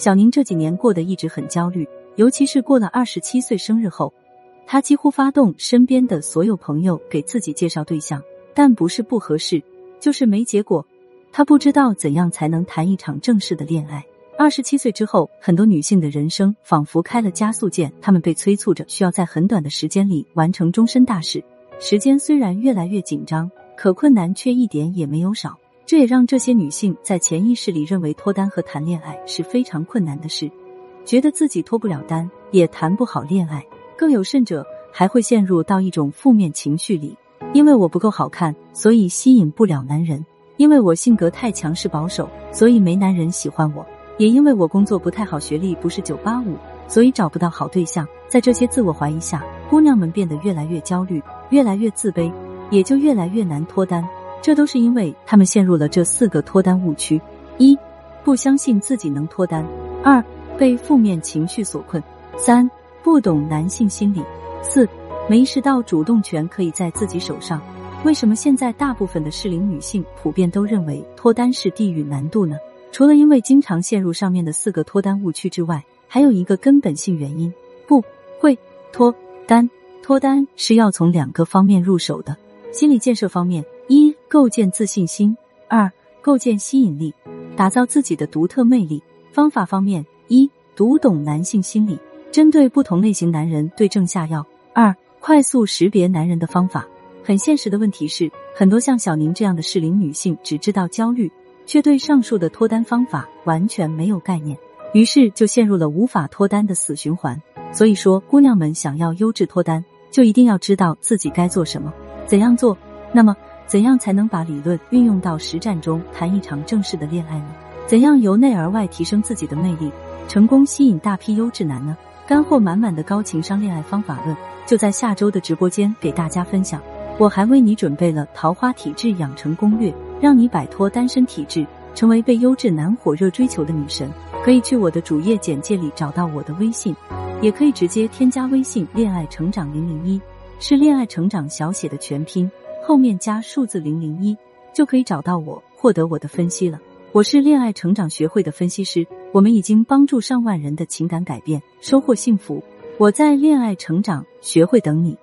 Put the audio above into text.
小宁这几年过得一直很焦虑，尤其是过了二十七岁生日后，她几乎发动身边的所有朋友给自己介绍对象，但不是不合适，就是没结果。她不知道怎样才能谈一场正式的恋爱。二十七岁之后，很多女性的人生仿佛开了加速键，她们被催促着需要在很短的时间里完成终身大事。时间虽然越来越紧张，可困难却一点也没有少。这也让这些女性在潜意识里认为脱单和谈恋爱是非常困难的事，觉得自己脱不了单，也谈不好恋爱。更有甚者，还会陷入到一种负面情绪里，因为我不够好看，所以吸引不了男人；因为我性格太强势保守，所以没男人喜欢我；也因为我工作不太好，学历不是九八五，所以找不到好对象。在这些自我怀疑下，姑娘们变得越来越焦虑，越来越自卑，也就越来越难脱单。这都是因为他们陷入了这四个脱单误区：一、不相信自己能脱单；二、被负面情绪所困；三、不懂男性心理；四、没意识到主动权可以在自己手上。为什么现在大部分的适龄女性普遍都认为脱单是地狱难度呢？除了因为经常陷入上面的四个脱单误区之外，还有一个根本性原因：不会脱单。脱单是要从两个方面入手的，心理建设方面。构建自信心；二、构建吸引力，打造自己的独特魅力。方法方面：一、读懂男性心理，针对不同类型男人对症下药；二、快速识别男人的方法。很现实的问题是，很多像小宁这样的适龄女性只知道焦虑，却对上述的脱单方法完全没有概念，于是就陷入了无法脱单的死循环。所以说，姑娘们想要优质脱单，就一定要知道自己该做什么，怎样做。那么。怎样才能把理论运用到实战中，谈一场正式的恋爱呢？怎样由内而外提升自己的魅力，成功吸引大批优质男呢？干货满满的高情商恋爱方法论，就在下周的直播间给大家分享。我还为你准备了桃花体质养成攻略，让你摆脱单身体质，成为被优质男火热追求的女神。可以去我的主页简介里找到我的微信，也可以直接添加微信“恋爱成长零零一”，是恋爱成长小写的全拼。后面加数字零零一就可以找到我，获得我的分析了。我是恋爱成长学会的分析师，我们已经帮助上万人的情感改变，收获幸福。我在恋爱成长学会等你。